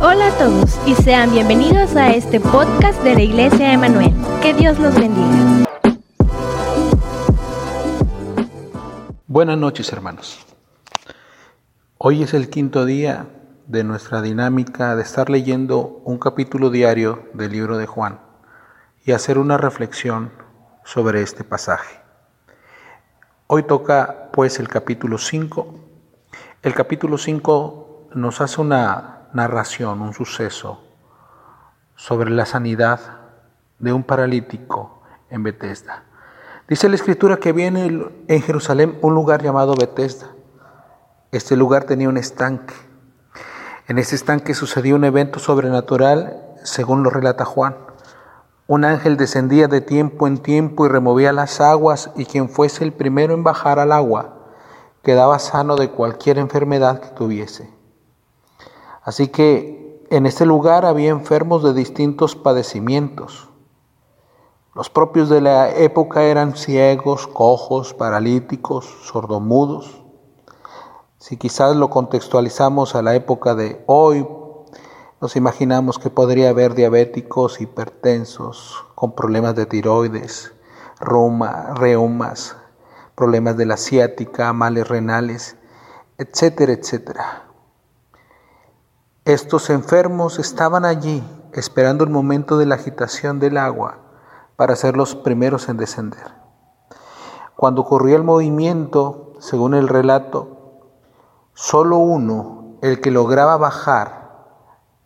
Hola a todos y sean bienvenidos a este podcast de la Iglesia Emanuel. Que Dios los bendiga. Buenas noches hermanos. Hoy es el quinto día de nuestra dinámica de estar leyendo un capítulo diario del libro de Juan y hacer una reflexión sobre este pasaje. Hoy toca pues el capítulo 5. El capítulo 5 nos hace una narración, un suceso sobre la sanidad de un paralítico en Bethesda. Dice la escritura que viene en Jerusalén un lugar llamado Bethesda. Este lugar tenía un estanque. En ese estanque sucedió un evento sobrenatural, según lo relata Juan. Un ángel descendía de tiempo en tiempo y removía las aguas y quien fuese el primero en bajar al agua quedaba sano de cualquier enfermedad que tuviese. Así que en este lugar había enfermos de distintos padecimientos. Los propios de la época eran ciegos, cojos, paralíticos, sordomudos. Si quizás lo contextualizamos a la época de hoy, nos imaginamos que podría haber diabéticos, hipertensos, con problemas de tiroides, reumas, problemas de la ciática, males renales, etcétera, etcétera. Estos enfermos estaban allí esperando el momento de la agitación del agua para ser los primeros en descender. Cuando ocurría el movimiento, según el relato, solo uno, el que lograba bajar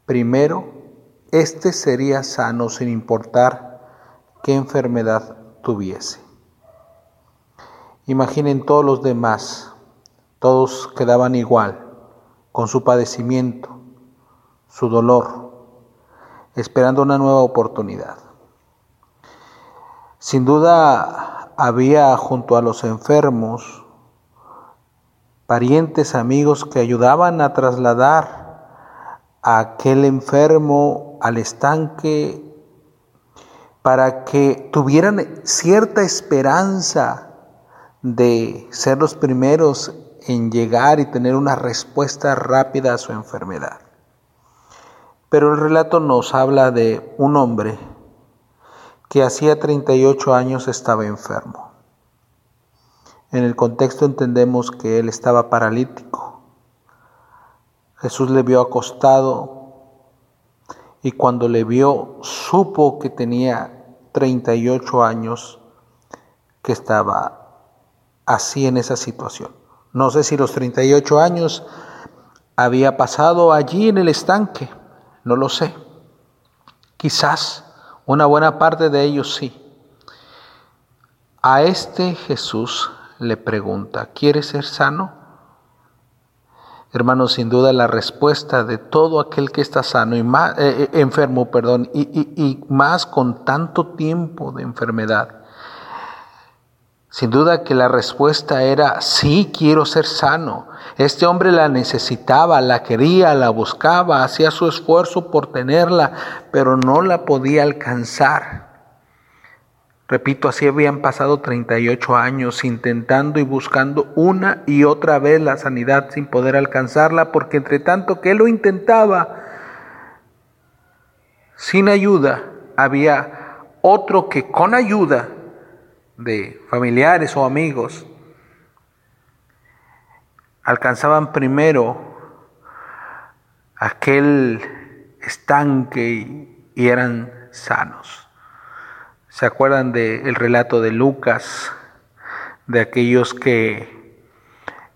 primero, éste sería sano sin importar qué enfermedad tuviese. Imaginen todos los demás, todos quedaban igual, con su padecimiento, su dolor, esperando una nueva oportunidad. Sin duda había junto a los enfermos parientes, amigos que ayudaban a trasladar a aquel enfermo al estanque para que tuvieran cierta esperanza de ser los primeros en llegar y tener una respuesta rápida a su enfermedad. Pero el relato nos habla de un hombre que hacía 38 años estaba enfermo. En el contexto entendemos que él estaba paralítico. Jesús le vio acostado y cuando le vio supo que tenía 38 años que estaba así en esa situación. No sé si los 38 años había pasado allí en el estanque no lo sé. Quizás una buena parte de ellos sí. A este Jesús le pregunta, ¿quieres ser sano? Hermanos, sin duda la respuesta de todo aquel que está sano y más, eh, eh, enfermo, perdón, y, y más con tanto tiempo de enfermedad, sin duda que la respuesta era, sí, quiero ser sano. Este hombre la necesitaba, la quería, la buscaba, hacía su esfuerzo por tenerla, pero no la podía alcanzar. Repito, así habían pasado 38 años intentando y buscando una y otra vez la sanidad sin poder alcanzarla, porque entre tanto que lo intentaba sin ayuda, había otro que con ayuda de familiares o amigos alcanzaban primero aquel estanque y, eran sanos. ¿Se acuerdan del relato de Lucas, de aquellos que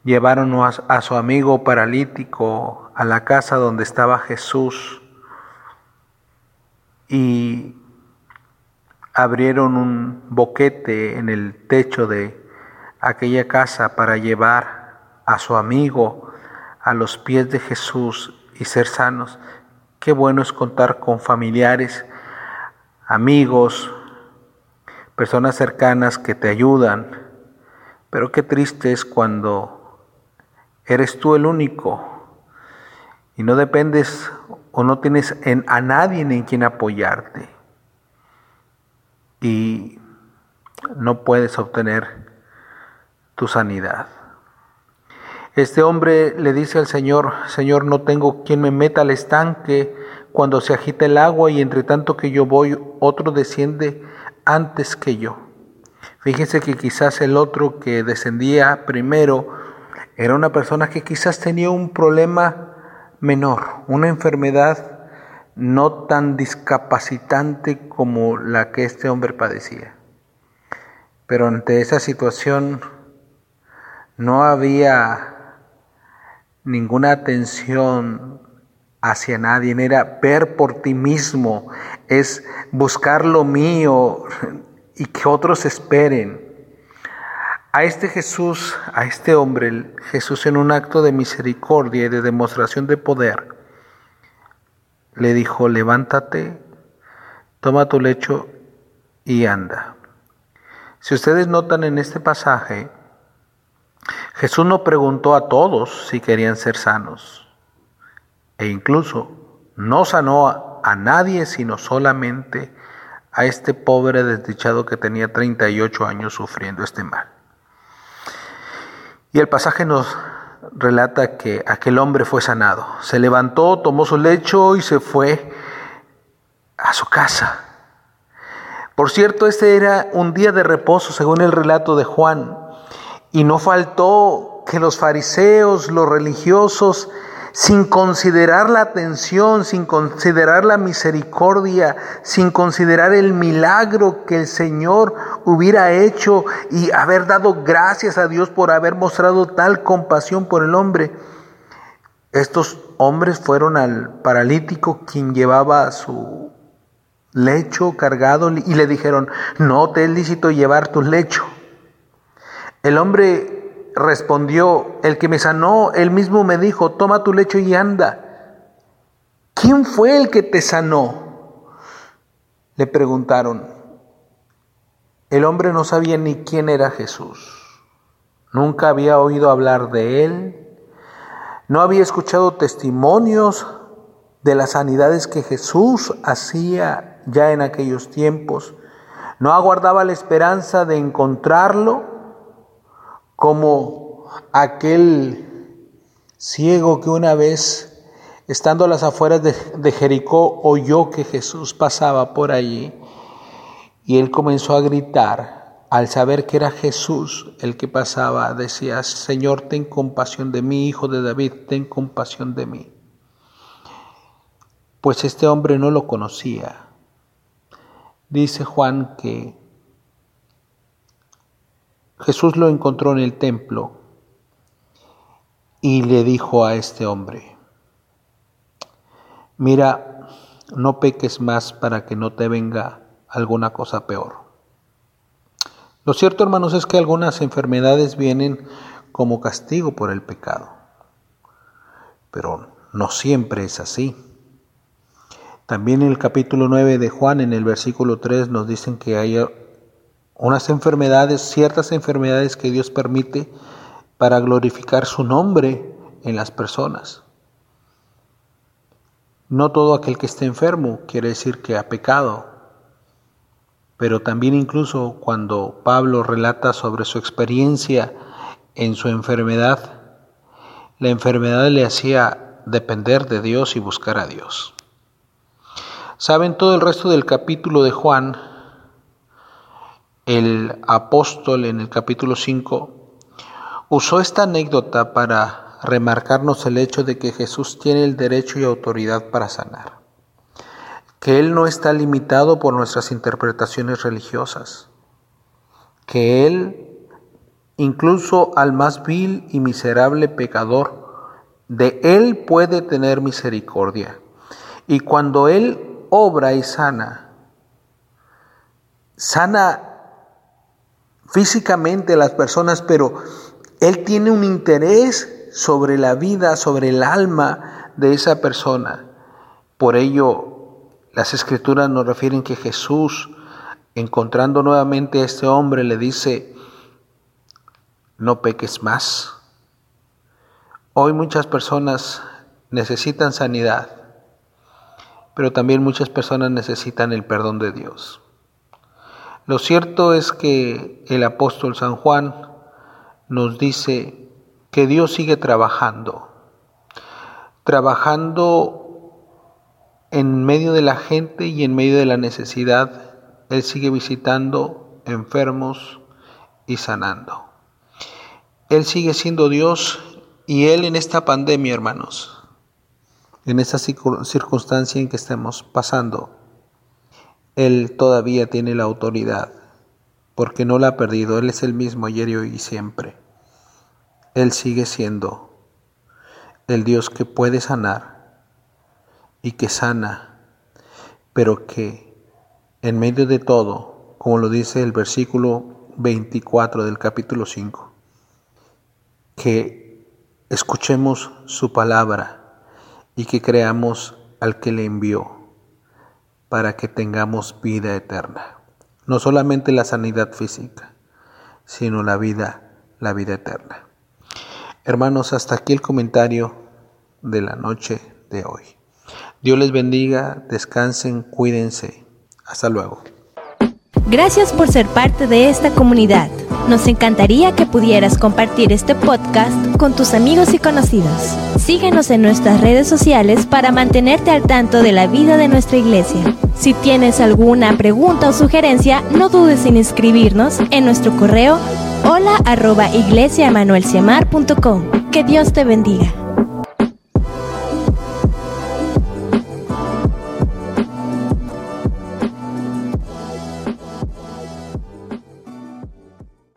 llevaron a, a su amigo paralítico a la casa donde estaba Jesús y abrieron un boquete en el techo de aquella casa para llevar a su amigo a los pies de Jesús y ser sanos. Qué bueno es contar con familiares, amigos, personas cercanas que te ayudan, pero qué triste es cuando eres tú el único y no dependes o no tienes en, a nadie en quien apoyarte y no puedes obtener tu sanidad. Este hombre le dice al Señor, Señor, no tengo quien me meta al estanque cuando se agita el agua y entre tanto que yo voy, otro desciende antes que yo. Fíjese que quizás el otro que descendía primero era una persona que quizás tenía un problema menor, una enfermedad no tan discapacitante como la que este hombre padecía. Pero ante esa situación no había ninguna atención hacia nadie, era ver por ti mismo, es buscar lo mío y que otros esperen. A este Jesús, a este hombre, Jesús en un acto de misericordia y de demostración de poder, le dijo, levántate, toma tu lecho y anda. Si ustedes notan en este pasaje, Jesús no preguntó a todos si querían ser sanos e incluso no sanó a, nadie sino solamente a este pobre desdichado que tenía 38 años sufriendo este mal. Y el pasaje nos relata que aquel hombre fue sanado. Se levantó, tomó su lecho y se fue a su casa. Por cierto, este era un día de reposo, según el relato de Juan. Y no faltó que los fariseos, los religiosos, sin considerar la atención, sin considerar la misericordia, sin considerar el milagro que el Señor hubiera hecho y haber dado gracias a Dios por haber mostrado tal compasión por el hombre. Estos hombres fueron al paralítico quien llevaba su lecho cargado y le dijeron, no te es lícito llevar tu lecho. El hombre respondió, el que me sanó, él mismo me dijo, toma tu lecho y anda. ¿Quién fue el que te sanó? Le preguntaron. El hombre no sabía ni quién era Jesús. Nunca había oído hablar de él. No había escuchado testimonios de las sanidades que Jesús hacía ya en aquellos tiempos. No aguardaba la esperanza de encontrarlo como aquel ciego que una vez, estando a las afueras de, Jericó, oyó que Jesús pasaba por allí y él comenzó a gritar. Al saber que era Jesús el que pasaba, decía, Señor, ten compasión de mí, hijo de David, ten compasión de mí. Pues este hombre no lo conocía. Dice Juan que Jesús lo encontró en el templo y le dijo a este hombre, mira, no peques más para que no te venga alguna cosa peor. Lo cierto, hermanos, es que algunas enfermedades vienen como castigo por el pecado, pero no siempre es así. También en el capítulo 9 de Juan, en el versículo 3, nos dicen que hay unas enfermedades, ciertas enfermedades que Dios permite para glorificar su nombre en las personas. No todo aquel que esté enfermo quiere decir que ha pecado, pero también incluso cuando Pablo relata sobre su experiencia en su enfermedad, la enfermedad le hacía depender de Dios y buscar a Dios. Saben todo el resto del capítulo de Juan, el apóstol en el capítulo 5 usó esta anécdota para remarcarnos el hecho de que Jesús tiene el derecho y autoridad para sanar, que Él no está limitado por nuestras interpretaciones religiosas, que Él, incluso al más vil y miserable pecador, de Él puede tener misericordia. Y cuando Él obra y sana, sana físicamente las personas, pero Él tiene un interés sobre la vida, sobre el alma de esa persona. Por ello, las escrituras nos refieren que Jesús, encontrando nuevamente a este hombre, le dice, no peques más. Hoy muchas personas necesitan sanidad, pero también muchas personas necesitan el perdón de Dios. Lo cierto es que el apóstol San Juan nos dice que Dios sigue trabajando, trabajando en medio de la gente y en medio de la necesidad. Él sigue visitando enfermos y sanando. Él sigue siendo Dios y Él en esta pandemia, hermanos, en esta circunstancia en que estemos pasando, Él todavía tiene la autoridad, porque no la ha perdido. Él es el mismo ayer y hoy y siempre. Él sigue siendo el Dios que puede sanar y que sana, pero que en medio de todo, como lo dice el versículo 24 del capítulo 5, que escuchemos su palabra y que creamos al que le envió para que tengamos vida eterna. No solamente la sanidad física, sino la vida, la vida eterna. Hermanos, hasta aquí el comentario de la noche de hoy. Dios les bendiga, descansen, cuídense. Hasta luego. Gracias por ser parte de esta comunidad. Nos encantaría que pudieras compartir este podcast con tus amigos y conocidos. Síguenos en nuestras redes sociales para mantenerte al tanto de la vida de nuestra iglesia. Si tienes alguna pregunta o sugerencia, no dudes en inscribirnos en nuestro correo hola arroba Que Dios te bendiga.